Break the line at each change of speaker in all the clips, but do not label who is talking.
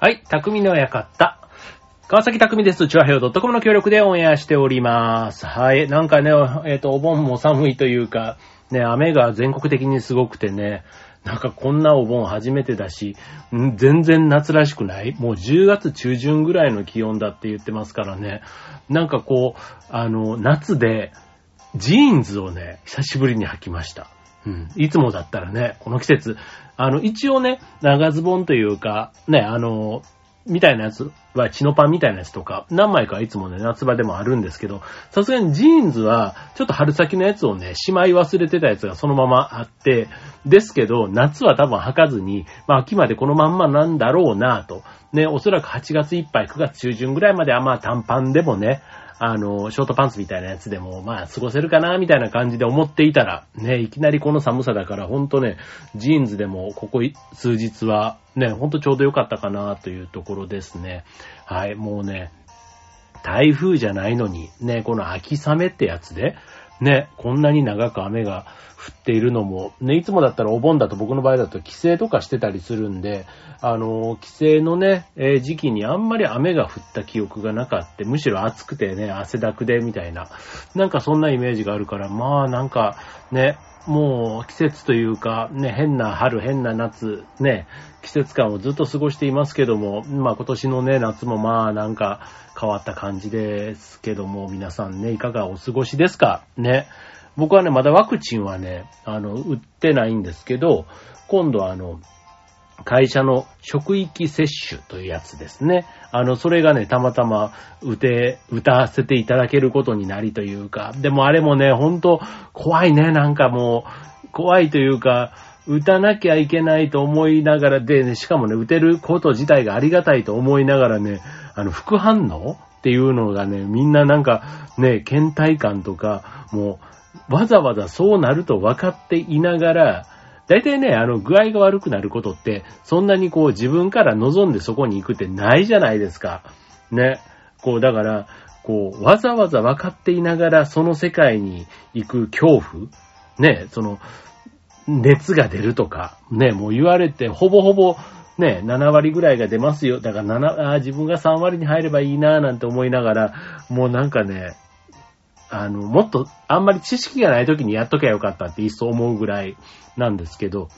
はい、匠の館。川崎匠です。チュアヘオ .com の協力でオンエアしております。はい、なんかね、えっ、と、お盆も寒いというか、ね、雨が全国的にすごくてね、なんかこんなお盆初めてだし、ん全然夏らしくない？もう10月中旬ぐらいの気温だって言ってますからね。なんかこう、あの、夏で、ジーンズをね、久しぶりに履きました。うん。いつもだったらね、この季節、あの、一応ね、長ズボンというか、ね、あの、みたいなやつは、チノパンみたいなやつとか、何枚かいつもね、夏場でもあるんですけど、さすがにジーンズは、ちょっと春先のやつをね、しまい忘れてたやつがそのままあって、ですけど、夏は多分履かずに、まあ秋までこのまんまなんだろうなぁと。ね、おそらく8月いっぱい、9月中旬ぐらいまではまあ短パンでもね、あの、ショートパンツみたいなやつでも、まあ、過ごせるかな、みたいな感じで思っていたら、ね、いきなりこの寒さだから、ほんとね、ジーンズでも、ここ数日は、ね、ほんとちょうど良かったかな、というところですね。はい、もうね、台風じゃないのに、ね、この秋雨ってやつで、ね、こんなに長く雨が降っているのも、ね、いつもだったらお盆だと僕の場合だと帰省とかしてたりするんで、あの、帰省のね、えー時期にあんまり雨が降った記憶がなかった。むしろ暑くてね、汗だくでみたいな、なんかそんなイメージがあるから、まあなんかね、もう季節というか、ね、変な春、変な夏、ね、季節感をずっと過ごしていますけども、まあ今年のね、夏もまあなんか変わった感じですけども、皆さんね、いかがお過ごしですか？ね。僕はね、まだワクチンはね、あの、打ってないんですけど、今度あの、会社の職域接種というやつですね。あの、それがね、たまたま打て、打たせていただけることになりというか、でもあれもね、ほんと怖いね、なんかもう、怖いというか、打たなきゃいけないと思いながらで、ね、しかもね、打てること自体がありがたいと思いながらね、あの、副反応っていうのがね、みんななんかね、倦怠感とか、もう、わざわざそうなると分かっていながら、大体ね、あの、具合が悪くなることって、そんなにこう自分から望んでそこに行くってないじゃないですか。ね。こう、だから、こう、わざわざ分かっていながらその世界に行く恐怖ね、その、熱が出るとか、ね、もう言われて、ほぼほぼ、ね、7割ぐらいが出ますよ。だから7、あ自分が3割に入ればいいなぁなんて思いながら、もうなんかね、あの、もっと、あんまり知識がない時にやっときゃよかったって一層思うぐらいなんですけど、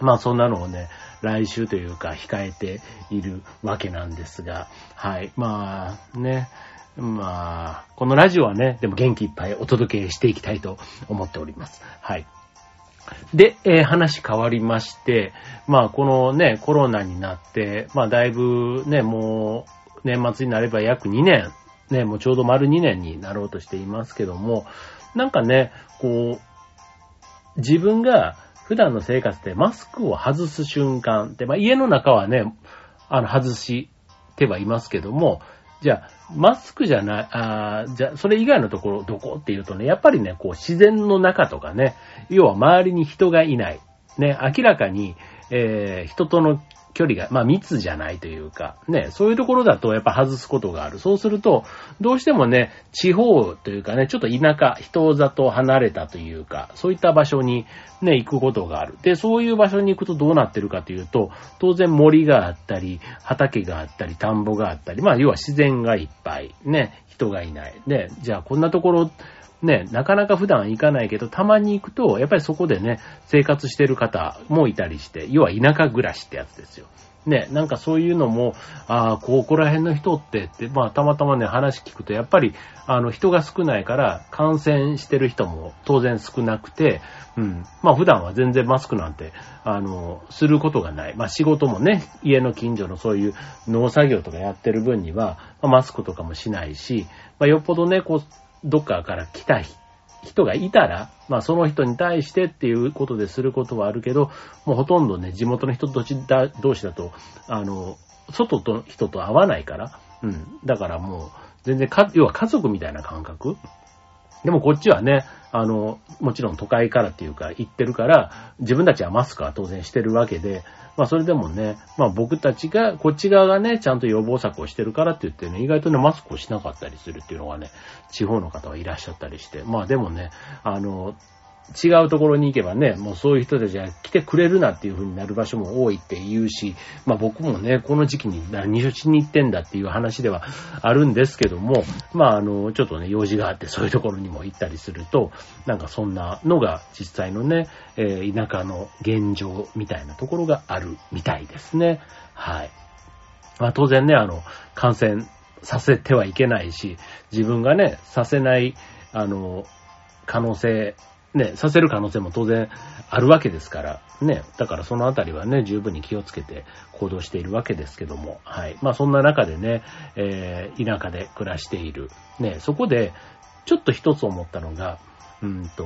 まあそんなのをね、来週というか控えているわけなんですが、はい。まあね、まあ、このラジオはね、でも元気いっぱいお届けしていきたいと思っております。はい。で、えー話変わりまして、まあこのね、コロナになって、まあだいぶね、もう年末になれば約2年、ね、もうちょうど丸2年になろうとしていますけども、なんかね、こう、自分が普段の生活でマスクを外す瞬間って、まあ家の中はね、あの、外してはいますけども、じゃあ、マスクじゃない、あじゃあ、それ以外のところ、どこっていうとね、やっぱりね、こう、自然の中とかね、要は周りに人がいない。ね、明らかに、えー人との距離が、まあ密じゃないというか、ね、そういうところだとやっぱ外すことがある。そうすると、どうしてもね、地方というかね、ちょっと田舎、人里離れたというか、そういった場所にね、行くことがある。で、そういう場所に行くとどうなってるかというと、当然森があったり、畑があったり、田んぼがあったり、まあ要は自然がいっぱい、ね、人がいない。で、じゃあこんなところ、ね、なかなか普段行かないけど、たまに行くと、やっぱりそこでね、生活してる方もいたりして、要は田舎暮らしってやつですよ。ね、なんかそういうのも、ああ、ここら辺の人ってって、まあたまたまね、話聞くと、やっぱり、あの、人が少ないから、感染してる人も当然少なくて、うん。まあ普段は全然マスクなんて、あの、することがない。まあ仕事もね、家の近所のそういう農作業とかやってる分には、まあマスクとかもしないし、まあよっぽどね、こう、どっかから来た人がいたら、まあその人に対してっていうことですることはあるけど、もうほとんどね、地元の人同士だ同士だと、あの、外と人と会わないから、うん。だからもう、全然か、要は家族みたいな感覚でもこっちはね、あの、もちろん都会からっていうか行ってるから、自分たちはマスクは当然してるわけで、まあそれでもね、まあ僕たちが、こっち側がね、ちゃんと予防策をしてるからって言ってね、意外とね、マスクをしなかったりするっていうのがね、地方の方はいらっしゃったりして、まあでもね、あの、違うところに行けばね、もうそういう人たちは来てくれるなっていう風になる場所も多いって言うし、まあ僕もね、この時期に何をしに行ってんだっていう話ではあるんですけども、まああの、ちょっとね、用事があってそういうところにも行ったりすると、なんかそんなのが実際のね、えー、田舎の現状みたいなところがあるみたいですね。はい。まあ当然ね、あの、感染させてはいけないし、自分がね、させない、あの、可能性ね、させる可能性も当然あるわけですから、ね、だからそのあたりはね、十分に気をつけて行動しているわけですけども、はい。まあそんな中でね、えー、田舎で暮らしている。ね、そこで、ちょっと一つ思ったのが、うんと、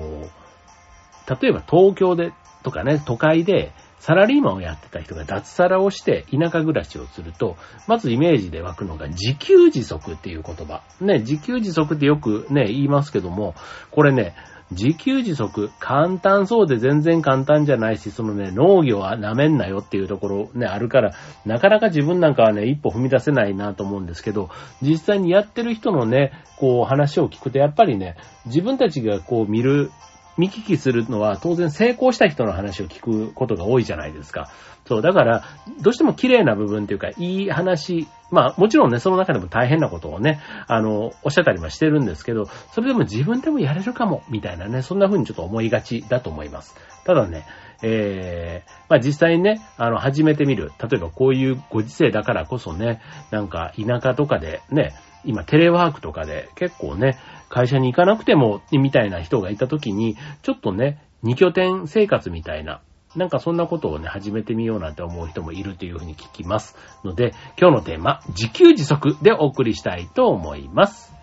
例えば東京で、とかね、都会で、サラリーマンをやってた人が脱サラをして田舎暮らしをすると、まずイメージで湧くのが自給自足っていう言葉。ね、自給自足ってよくね、言いますけども、これね、自給自足、簡単そうで全然簡単じゃないし、そのね、農業は舐めんなよっていうところね、あるから、なかなか自分なんかはね、一歩踏み出せないなと思うんですけど、実際にやってる人のね、こう話を聞くと、やっぱりね、自分たちがこう見る見聞きするのは当然成功した人の話を聞くことが多いじゃないですか。そう、だから、どうしても綺麗な部分っていうか、いい話、まあもちろんね、その中でも大変なことをね、あの、おっしゃったりもしてるんですけど、それでも自分でもやれるかも、みたいなね、そんな風にちょっと思いがちだと思います。ただね、えー、まあ実際にね、あの、始めてみる。例えばこういうご時世だからこそね、なんか田舎とかでね、今テレワークとかで結構ね、会社に行かなくても、みたいな人がいた時に、ちょっとね、二拠点生活みたいな、なんかそんなことをね、始めてみようなんて思う人もいるというふうに聞きます。ので、今日のテーマ、自給自足でお送りしたいと思います。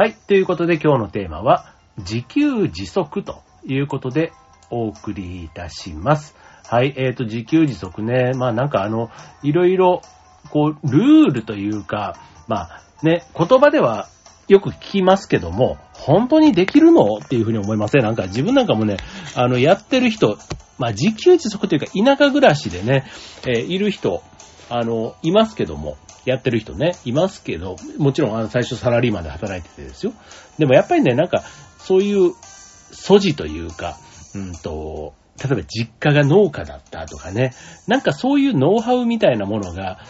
はい。ということで今日のテーマは、自給自足ということでお送りいたします。はい。えっ、ー、と、自給自足ね。まあなんかあの、いろいろ、こう、ルールというか、まあね、言葉ではよく聞きますけども、本当にできるのっていうふうに思いません、なんか自分なんかもね、あの、やってる人、まあ自給自足というか田舎暮らしでね、えー、いる人、あの、いますけども、やってる人ね、いますけど、もちろんあの最初サラリーマンで働いててですよ。でもやっぱりね、なんか、そういう素地というか、うんと、例えば実家が農家だったとかね、なんかそういうノウハウみたいなものが、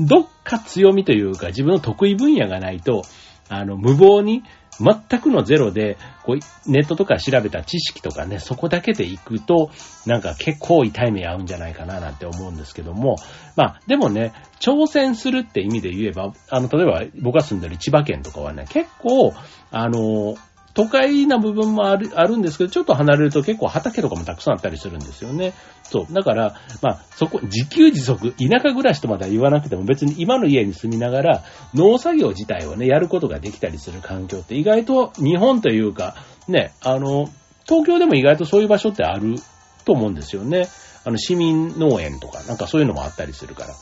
どっか強みというか自分の得意分野がないと、あの、無謀に全くのゼロで、こう、ネットとか調べた知識とかね、そこだけで行くと、なんか結構痛い目合うんじゃないかななんて思うんですけども、まあ、でもね、挑戦するって意味で言えば、あの、例えば僕が住んでる千葉県とかはね、結構、あの、都会な部分もある、あるんですけど、ちょっと離れると結構畑とかもたくさんあったりするんですよね。そう。だから、まあ、そこ、自給自足、田舎暮らしとまでは言わなくても別に今の家に住みながら、農作業自体をね、やることができたりする環境って意外と日本というか、ね、あの、東京でも意外とそういう場所ってあると思うんですよね。あの、市民農園とか、なんかそういうのもあったりするから。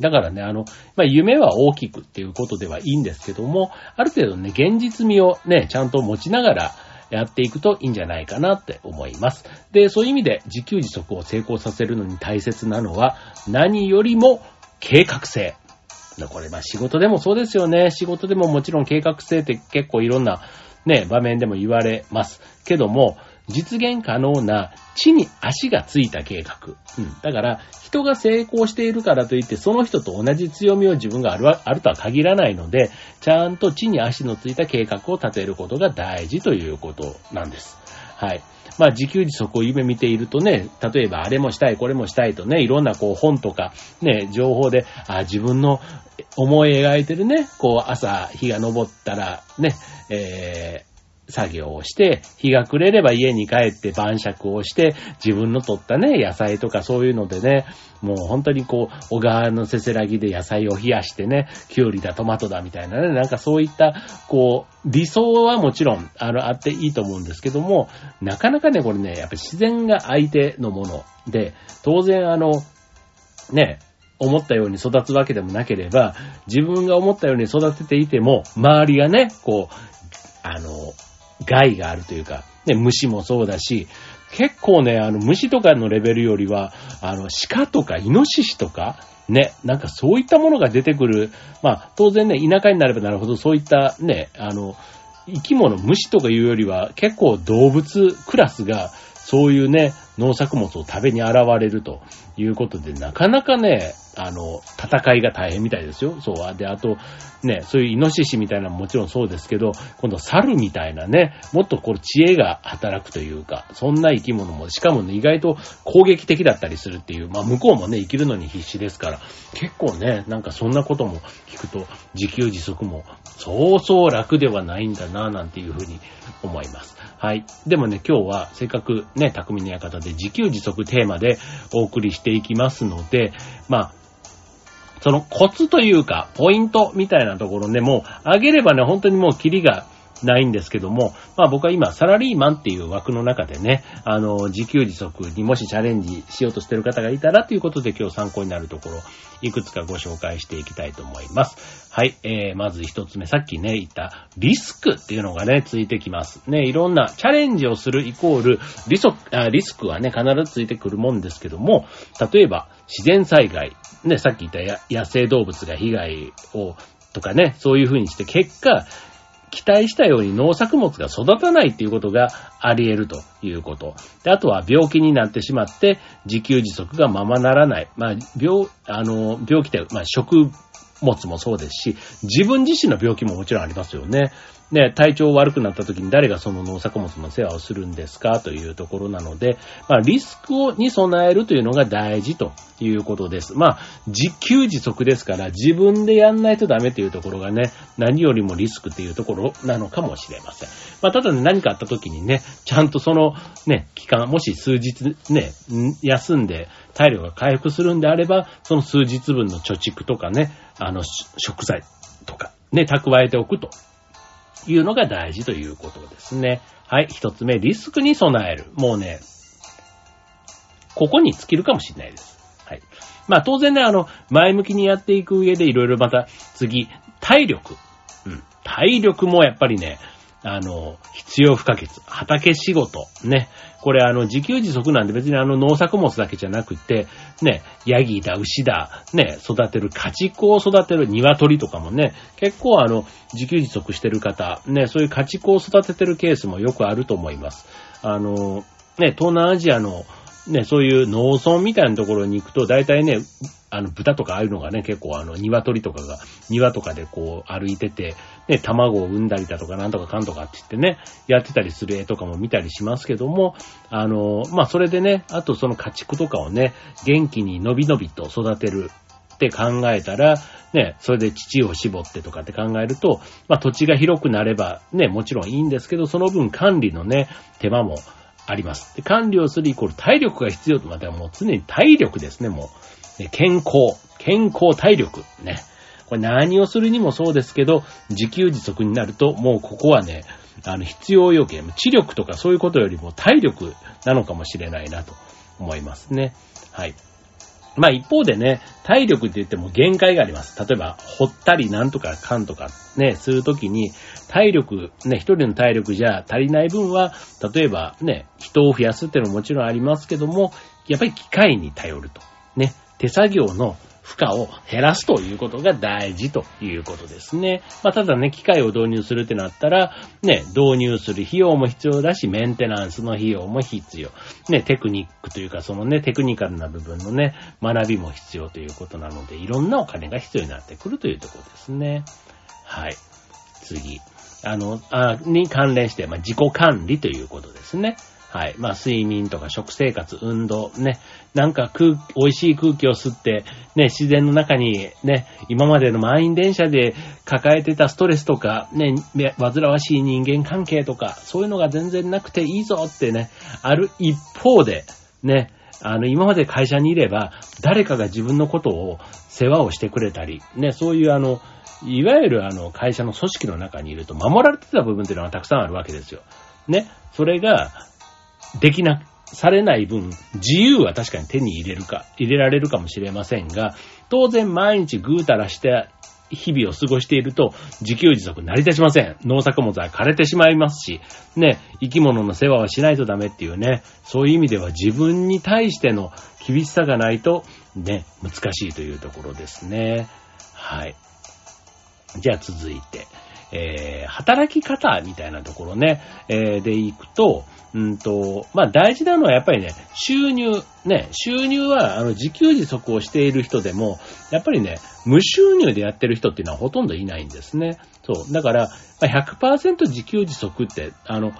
だからね、あの、まあ、夢は大きくっていうことではいいんですけども、ある程度ね、現実味をね、ちゃんと持ちながらやっていくといいんじゃないかなって思います。で、そういう意味で自給自足を成功させるのに大切なのは、何よりも計画性。これ、ま、仕事でもそうですよね。仕事でももちろん計画性って結構いろんなね、場面でも言われます。けども、実現可能な地に足がついた計画。うん。だから、人が成功しているからといって、その人と同じ強みを自分があるあるとは限らないので、ちゃんと地に足のついた計画を立てることが大事ということなんです。はい。まあ、自給自足を夢見ているとね、例えばあれもしたい、これもしたいとね、いろんなこう本とか、ね、情報で、あ自分の思い描いてるね、こう朝日が昇ったら、ね、えー作業をして、日が暮れれば家に帰って晩酌をして、自分の取ったね、野菜とかそういうのでね、もう本当にこう、小川のせせらぎで野菜を冷やしてね、きゅうりだ、トマトだみたいなね、なんかそういった、こう、理想はもちろん、あの、あっていいと思うんですけども、なかなかね、これね、やっぱ自然が相手のもので、当然あの、ね、思ったように育つわけでもなければ、自分が思ったように育てていても、周りがね、こう、あの、害があるというか、ね、虫もそうだし、結構ね、あの、虫とかのレベルよりは、あの、鹿とかイノシシとか、ね、なんかそういったものが出てくる。まあ、当然ね、田舎になればなるほどそういったね、あの、生き物、虫とかいうよりは、結構動物クラスが、そういうね、農作物を食べに現れるということで、なかなかね、あの、戦いが大変みたいですよ。そう。で、あと、ね、そういうイノシシみたいなももちろんそうですけど、今度猿みたいなね、もっとこう知恵が働くというか、そんな生き物も、しかもね、意外と攻撃的だったりするっていう、まあ向こうもね、生きるのに必死ですから、結構ね、なんかそんなことも聞くと、自給自足も、そうそう楽ではないんだな、なんていうふうに思います。はい。でもね、今日はせっかくね、匠の館で自給自足テーマでお送りしていきますので、まあ、そのコツというか、ポイントみたいなところね、もう、あげればね、本当にもうキリがないんですけども、まあ僕は今、サラリーマンっていう枠の中でね、あの、自給自足にもしチャレンジしようとしてる方がいたらということで今日参考になるところ、いくつかご紹介していきたいと思います。はい、えー、まず一つ目、さっきね、言ったリスクっていうのがね、ついてきます。ね、いろんなチャレンジをするイコール、リソあリスクはね、必ずついてくるもんですけども、例えば、自然災害、ね、さっき言った野生動物が被害を、とかね、そういう風にして結果、期待したように農作物が育たないっていうことがあり得るということ。で、あとは病気になってしまって自給自足がままならない。まあ、病、あの、病気って、まあ、食物もそうですし、自分自身の病気ももちろんありますよね。ね、体調悪くなった時に誰がその農作物の世話をするんですかというところなので、まあ、リスクをに備えるというのが大事ということです。まあ、自給自足ですから自分でやんないとダメというところがね、何よりもリスクというところなのかもしれません。まあ、ただね、何かあった時にね、ちゃんとそのね、期間、もし数日ね、休んで体力が回復するんであれば、その数日分の貯蓄とかね、あの、食材とかね、蓄えておくというのが大事ということですね。はい。一つ目、リスクに備える。もうね、ここに尽きるかもしれないです。はい。まあ当然ね、あの、前向きにやっていく上でいろいろまた次、体力。うん。体力もやっぱりね、あの、必要不可欠。畑仕事。ね。これあの、自給自足なんで別にあの、農作物だけじゃなくて、ね、ヤギだ、牛だ、ね、育てる家畜を育てる鶏とかもね、結構あの、自給自足してる方、ね、そういう家畜を育ててるケースもよくあると思います。あの、ね、東南アジアのね、そういう農村みたいなところに行くと、大体ね、あの、豚とかああいうのがね、結構あの、鶏とかが、庭とかでこう歩いてて、ね、卵を産んだりだとかなんとかかんとかって言ってね、やってたりする絵とかも見たりしますけども、あの、まあ、それでね、あとその家畜とかをね、元気にのびのびと育てるって考えたら、ね、それで乳を絞ってとかって考えると、まあ、土地が広くなればね、もちろんいいんですけど、その分管理のね、手間もあります。で管理をするイコール体力が必要と、またもう常に体力ですね、もう。健康、健康体力、ね。これ何をするにもそうですけど、自給自足になると、もうここはね、あの、必要要件、知力とかそういうことよりも体力なのかもしれないなと思いますね。はい。まあ一方でね、体力って言っても限界があります。例えば、掘ったりなんとかかんとかね、するときに、体力、ね、一人の体力じゃ足りない分は、例えばね、人を増やすっていうのももちろんありますけども、やっぱり機械に頼ると。ね、手作業の負荷を減らすということが大事ということですね。まあ、ただね、機械を導入するってなったら、ね、導入する費用も必要だし、メンテナンスの費用も必要。ね、テクニックというか、そのね、テクニカルな部分のね、学びも必要ということなので、いろんなお金が必要になってくるというところですね。はい。次。あの、あに関連して、まあ、自己管理ということですね。はい。まあ、睡眠とか食生活、運動、ね。なんか空、美味しい空気を吸って、ね、自然の中に、ね、今までの満員電車で抱えてたストレスとか、ね、煩わしい人間関係とか、そういうのが全然なくていいぞってね、ある一方で、ね、あの、今まで会社にいれば、誰かが自分のことを世話をしてくれたり、ね、そういうあの、いわゆるあの、会社の組織の中にいると守られてた部分っていうのはたくさんあるわけですよ。ね。それが、できなされない分、自由は確かに手に入れるか、入れられるかもしれませんが、当然毎日ぐうたらして日々を過ごしていると、自給自足成り立ちません。農作物は枯れてしまいますし、ね、生き物の世話はしないとダメっていうね、そういう意味では自分に対しての厳しさがないと、ね、難しいというところですね。はい。じゃあ続いて、えー、働き方みたいなところね、えー、でいくと、うんと、まあ大事なのはやっぱりね、収入。ね、収入は、あの、自給自足をしている人でも、やっぱりね、無収入でやってる人っていうのはほとんどいないんですね。そう。だから、100%自給自足って、あの、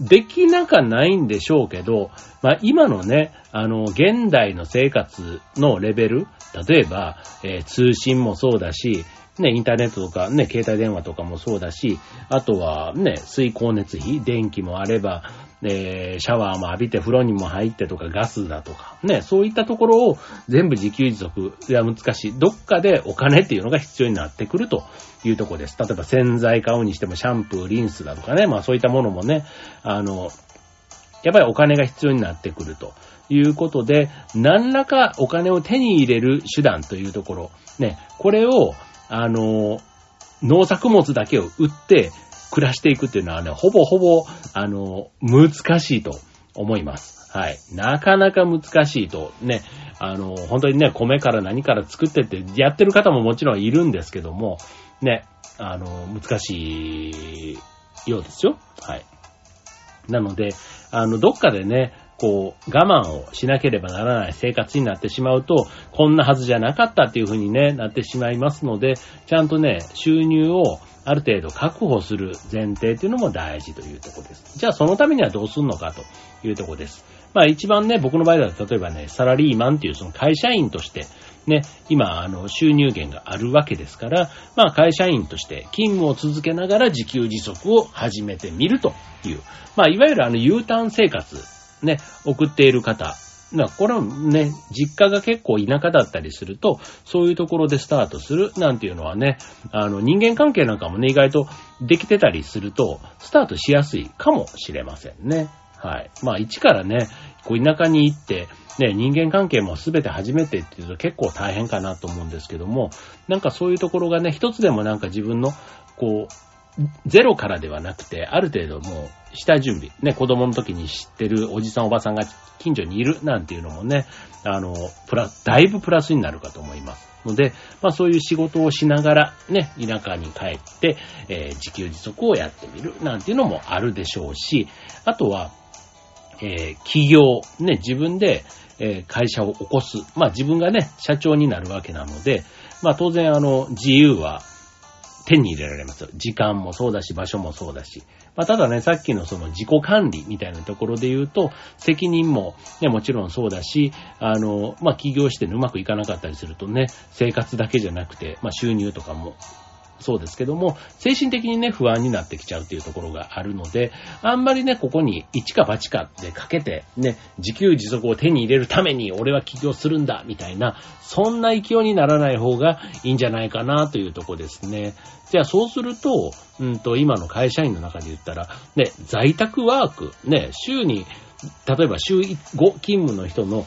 できなかないんでしょうけど、まあ今のね、あの、現代の生活のレベル、例えば、えー、通信もそうだし、ね、インターネットとかね、携帯電話とかもそうだし、あとはね、水光熱費、電気もあれば、えーシャワーも浴びて風呂にも入ってとかガスだとか、ね、そういったところを全部自給自足は難しい。どっかでお金っていうのが必要になってくるというとこです。例えば洗剤買うにしてもシャンプー、リンスだとかね、まあそういったものもね、あの、やっぱりお金が必要になってくるということで、何らかお金を手に入れる手段というところ、ね、これを、あの、農作物だけを売って暮らしていくっていうのはね、ほぼほぼ、あの、難しいと思います。はい。なかなか難しいと、ね、あの、本当にね、米から何から作ってってやってる方ももちろんいるんですけども、ね、あの、難しいようですよ。はい。なので、あの、どっかでね、こう、我慢をしなければならない生活になってしまうと、こんなはずじゃなかったっていう風にね、なってしまいますので、ちゃんとね、収入をある程度確保する前提っていうのも大事というところです。じゃあそのためにはどうするのかというところです。まあ一番ね、僕の場合だと例えばね、サラリーマンっていうその会社員として、ね、今、あの、収入源があるわけですから、まあ会社員として勤務を続けながら自給自足を始めてみるという、まあいわゆるあの U ターン生活ね、送っている方。これはね、実家が結構田舎だったりすると、そういうところでスタートするなんていうのはね、あの人間関係なんかもね、意外とできてたりすると、スタートしやすいかもしれませんね。はい。まあ、一からね、こう田舎に行って、ね、人間関係もすべて初めてっていうと結構大変かなと思うんですけども、なんかそういうところがね、一つでもなんか自分の、こう、ゼロからではなくて、ある程度もう、下準備。ね、子供の時に知ってるおじさんおばさんが近所にいるなんていうのもね、あの、プラ、だいぶプラスになるかと思います。ので、まあそういう仕事をしながら、ね、田舎に帰って、えー、自給自足をやってみるなんていうのもあるでしょうし、あとは、えー、企業、ね、自分で、えー、会社を起こす。まあ自分がね、社長になるわけなので、まあ当然あの、自由は手に入れられます。時間もそうだし、場所もそうだし。まあ、ただね、さっきのその自己管理みたいなところで言うと、責任もね、もちろんそうだし、あの、まあ、起業してね、うまくいかなかったりするとね、生活だけじゃなくて、まあ、収入とかもそうですけども、精神的にね、不安になってきちゃうっていうところがあるので、あんまりね、ここに一か八かでかけて、ね、自給自足を手に入れるために俺は起業するんだ、みたいな、そんな勢いにならない方がいいんじゃないかなというとこですね。じゃあそうすると、うんと、今の会社員の中で言ったら、ね、在宅ワーク、ね、週に、例えば週5勤務の人の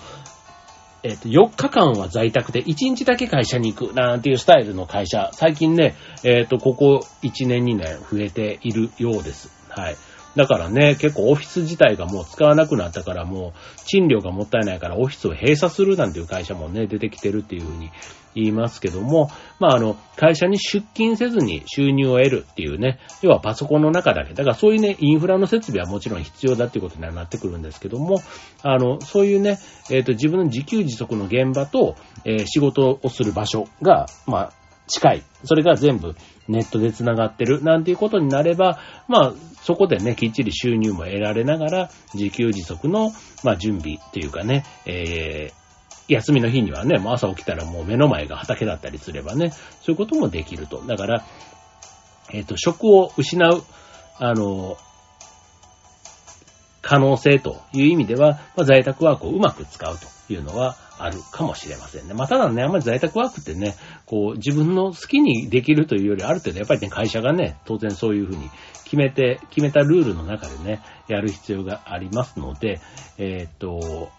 えっ、と、4日間は在宅で1日だけ会社に行くなんていうスタイルの会社、最近ね、えっ、と、ここ1年2年増えているようです。はい。だからね、結構オフィス自体がもう使わなくなったからもう賃料がもったいないからオフィスを閉鎖するなんていう会社もね、出てきてるっていうふうに言いますけども、まあ、あの、会社に出勤せずに収入を得るっていうね、要はパソコンの中だけ。だからそういうね、インフラの設備はもちろん必要だっていうことにはなってくるんですけども、あの、そういうね、えっ、ー、と、自分の自給自足の現場と、えー、仕事をする場所が、まあ、近い。それが全部ネットで繋がってる。なんていうことになれば、まあ、そこでね、きっちり収入も得られながら、自給自足の、まあ、準備っていうかね、えー、休みの日にはね、もう朝起きたらもう目の前が畑だったりすればね、そういうこともできると。だから、えっ、ー、と、職を失う、あの、可能性という意味では、まあ、在宅ワークをうまく使うというのはあるかもしれませんね。まあ、ただね、あんまり在宅ワークってね、こう、自分の好きにできるというより、ある程度やっぱりね、会社がね、当然そういうふうに決めて、決めたルールの中でね、やる必要がありますので、えー、っと、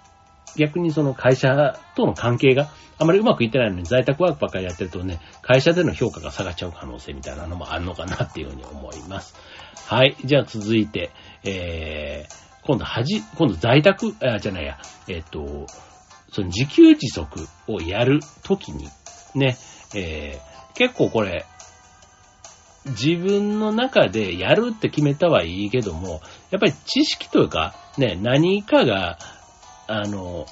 逆にその会社との関係があまりうまくいってないのに在宅ワークばっかりやってるとね、会社での評価が下がっちゃう可能性みたいなのもあるのかなっていうふうに思います。はい。じゃあ続いて、えー、今度はじ、今度在宅、あ、じゃないや、えっ、と、その自給自足をやるときに、ね、えー、結構これ、自分の中でやるって決めたはいいけども、やっぱり知識というか、ね、何かが、あの、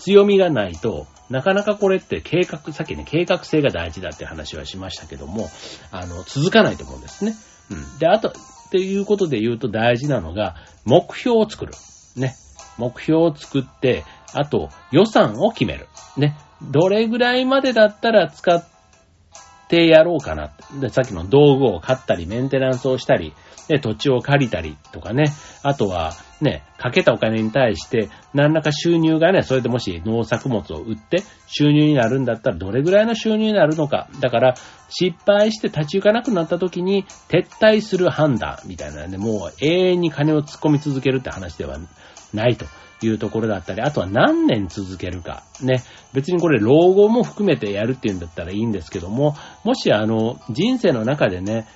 強みがないと、なかなかこれって計画、さっきね、計画性が大事だって話はしましたけども、あの、続かないと思うんですね。うん。で、あと、っていうことで言うと大事なのが、目標を作る。ね。目標を作って、あと、予算を決める。ね。どれぐらいまでだったら使ってやろうかな。で、さっきの道具を買ったり、メンテナンスをしたり、で、土地を借りたりとかね。あとは、ね、かけたお金に対して、何らか収入がね、それでもし農作物を売って収入になるんだったらどれぐらいの収入になるのか。だから、失敗して立ち行かなくなった時に撤退する判断みたいなね、もう永遠に金を突っ込み続けるって話ではないと。いうところだったり、あとは何年続けるか。ね。別にこれ老後も含めてやるっていうんだったらいいんですけども、もしあの、人生の中でね、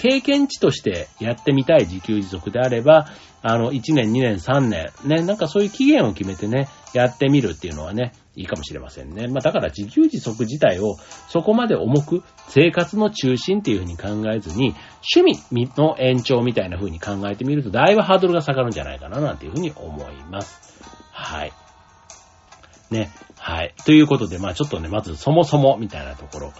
経験値としてやってみたい自給自足であれば、あの、1年、2年、3年、ね、なんかそういう期限を決めてね、やってみるっていうのはね、いいかもしれませんね。まあだから自給自足自体をそこまで重く生活の中心っていうふうに考えずに、趣味の延長みたいな風に考えてみると、だいぶハードルが下がるんじゃないかななんていうふうに思います。はい。ね。はい。ということで、まあちょっとね、まずそもそもみたいなところ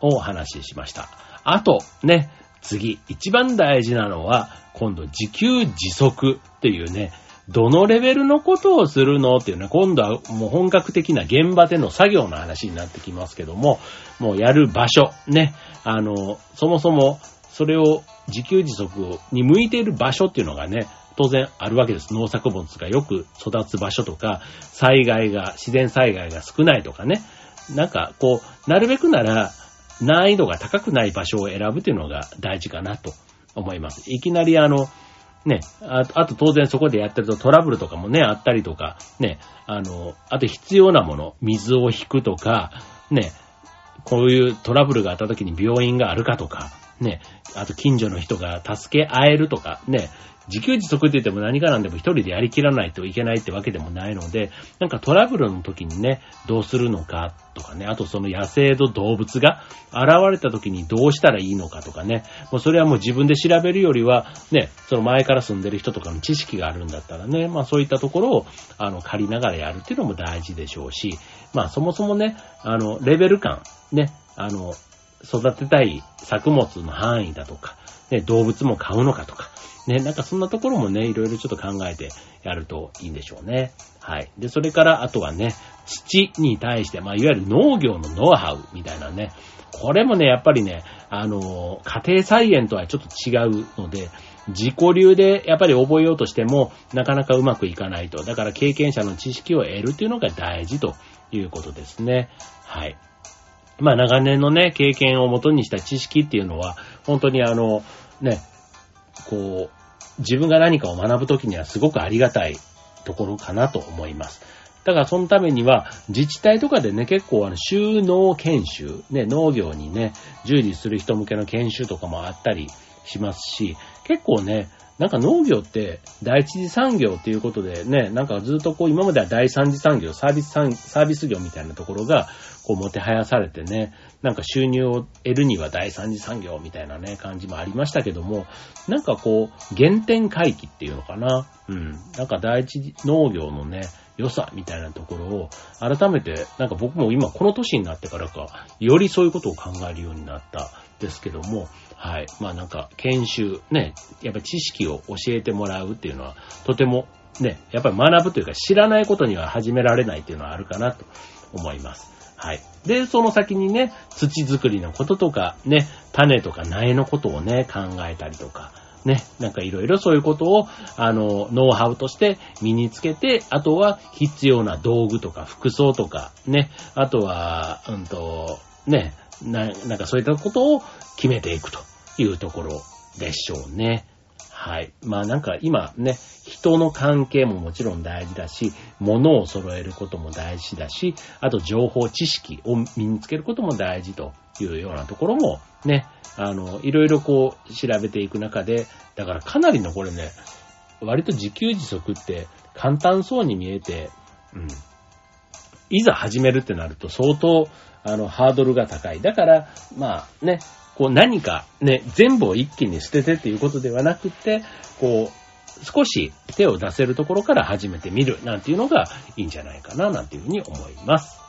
をお話ししました。あと、ね、次、一番大事なのは、今度自給自足っていうね、どのレベルのことをするのっていうね、今度はもう本格的な現場での作業の話になってきますけども、もうやる場所、ね、あの、そもそもそれを自給自足に向いている場所っていうのがね、当然あるわけです。農作物がよく育つ場所とか、災害が、自然災害が少ないとかね。なんか、こう、なるべくなら、難易度が高くない場所を選ぶというのが大事かなと思います。いきなりあの、ね、ああと当然そこでやってるとトラブルとかもね、あったりとか、ね、あの、あと必要なもの、水を引くとか、ね、こういうトラブルがあった時に病院があるかとか、ね、あと近所の人が助け合えるとか、ね、自給自足って言っても何かなんでも一人でやりきらないといけないってわけでもないので、なんかトラブルの時にね、どうするのかとかね、あとその野生の動物が現れた時にどうしたらいいのかとかね、もうそれはもう自分で調べるよりは、ね、その前から住んでる人とかの知識があるんだったらね、まあそういったところを、あの、借りながらやるっていうのも大事でしょうし、まあそもそもね、あの、レベル感、ね、あの、育てたい作物の範囲だとか、ね、動物も買うのかとか、ね、なんかそんなところもね、いろいろちょっと考えてやるといいんでしょうね。はい。で、それから、あとはね、土に対して、まあ、いわゆる農業のノウハウみたいなね、これもね、やっぱりね、あの、家庭菜園とはちょっと違うので、自己流でやっぱり覚えようとしても、なかなかうまくいかないと。だから経験者の知識を得るっていうのが大事ということですね。はい。まあ長年のね、経験をもとにした知識っていうのは、本当にあの、ね、こう、自分が何かを学ぶときにはすごくありがたいところかなと思います。だからそのためには自治体とかでね、結構あの収納研修、ね、農業にね、従事する人向けの研修とかもあったりしますし、結構ね、なんか農業って第一次産業っていうことでね、なんかずっとこう今までは第三次産業、サービス産、サービス業みたいなところがこうもてはやされてね、なんか収入を得るには第三次産業みたいなね、感じもありましたけども、なんかこう原点回帰っていうのかな。うん。なんか第一農業のね、良さみたいなところを改めて、なんか僕も今この年になってからか、よりそういうことを考えるようになったですけども、はい。まあなんか、研修、ね、やっぱ知識を教えてもらうっていうのは、とてもね、やっぱり学ぶというか知らないことには始められないっていうのはあるかなと思います。はい。で、その先にね、土作りのこととか、ね、種とか苗のことをね、考えたりとか、ね、なんかいろいろそういうことを、あの、ノウハウとして身につけて、あとは必要な道具とか服装とか、ね、あとは、うんと、ね、な、なんかそういったことを決めていくというところでしょうね。はい。まあなんか今ね、人の関係ももちろん大事だし、物を揃えることも大事だし、あと情報知識を身につけることも大事というようなところもね、あの、いろいろこう調べていく中で、だからかなりのこれね、割と自給自足って簡単そうに見えて、うん。いざ始めるってなると相当、あの、ハードルが高い。だから、まあね、こう何かね、全部を一気に捨ててっていうことではなくて、こう、少し手を出せるところから始めてみるなんていうのがいいんじゃないかななんていうふうに思います。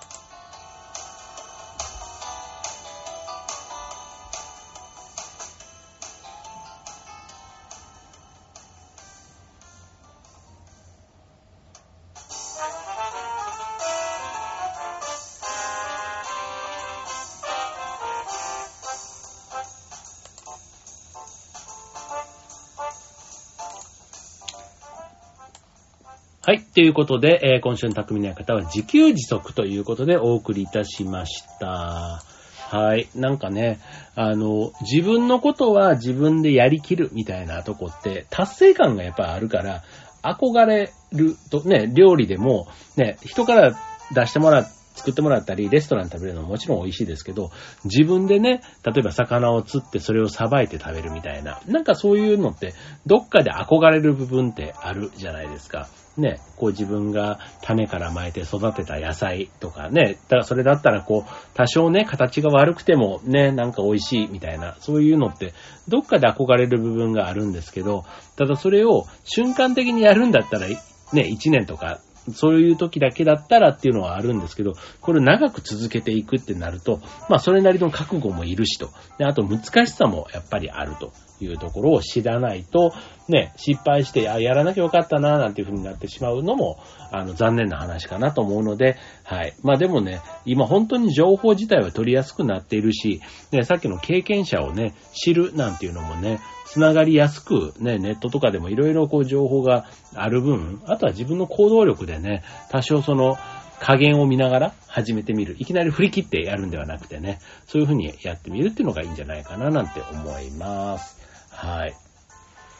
ということで、えー、今週の匠の方は自給自足ということでお送りいたしました。はい。なんかね、あの、自分のことは自分でやりきるみたいなとこって達成感がやっぱあるから、憧れるとね、料理でもね、人から出してもらっ作ってもらったり、レストラン食べるのももちろん美味しいですけど、自分でね、例えば魚を釣ってそれをさばいて食べるみたいな、なんかそういうのって、どっかで憧れる部分ってあるじゃないですか。ね、こう自分が種から巻いて育てた野菜とかね、だからそれだったらこう、多少ね、形が悪くてもね、なんか美味しいみたいな、そういうのって、どっかで憧れる部分があるんですけど、ただそれを瞬間的にやるんだったら、ね、1年とかそういう時だけだったらっていうのはあるんですけど、これ長く続けていくってなると、まあそれなりの覚悟もいるしと。で、あと難しさもやっぱりあるというところを知らないと、ね、失敗して、あ、やらなきゃよかったな、なんていう風になってしまうのも、あの、残念な話かなと思うので、はい。まあでもね、今本当に情報自体は取りやすくなっているし、ね、さっきの経験者をね、知るなんていうのもね、つながりやすく、ね、ネットとかでもいろいろこう情報がある分、あとは自分の行動力でね、多少その、加減を見ながら始めてみる。いきなり振り切ってやるんではなくてね、そういうふうにやってみるっていうのがいいんじゃないかななんて思います。はい。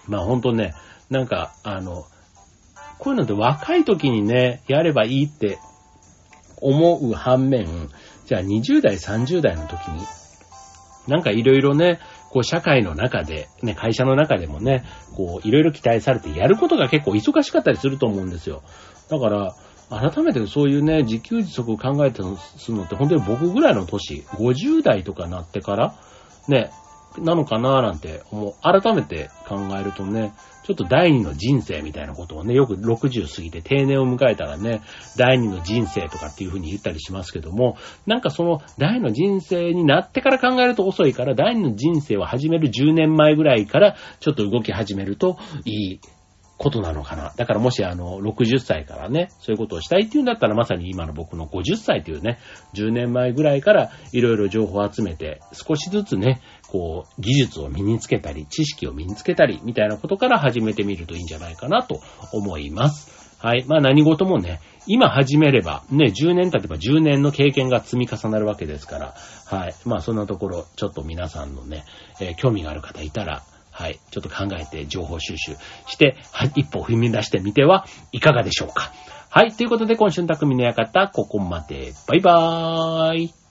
まあほんとね、なんか、あの、こういうのって若い時にね、やればいいって思う反面、じゃあ20代、30代の時に、なんかいろいろね、こう社会の中で、ね、会社の中でもね、こういろいろ期待されてやることが結構忙しかったりすると思うんですよ。だから、改めてそういうね、自給自足を考えてするのって本当に僕ぐらいの年、50代とかなってから、ね、なのかななんて思う。改めて考えるとね、ちょっと第二の人生みたいなことをね、よく60過ぎて定年を迎えたらね、第二の人生とかっていう風に言ったりしますけども、なんかその第二の人生になってから考えると遅いから、第二の人生を始める10年前ぐらいからちょっと動き始めるといいことなのかな。だからもしあの、60歳からね、そういうことをしたいっていうんだったら、まさに今の僕の50歳というね、10年前ぐらいからいろいろ情報を集めて、少しずつね、こう、技術を身につけたり、知識を身につけたり、みたいなことから始めてみるといいんじゃないかなと思います。はい。まあ何事もね、今始めれば、ね、10年経てば10年の経験が積み重なるわけですから、はい。まあそんなところ、ちょっと皆さんのね、えー、興味がある方いたら、はい。ちょっと考えて情報収集して、はい。一歩踏み出してみてはいかがでしょうか。はい。ということで、今週の匠の館、ここまで。バイバーイ。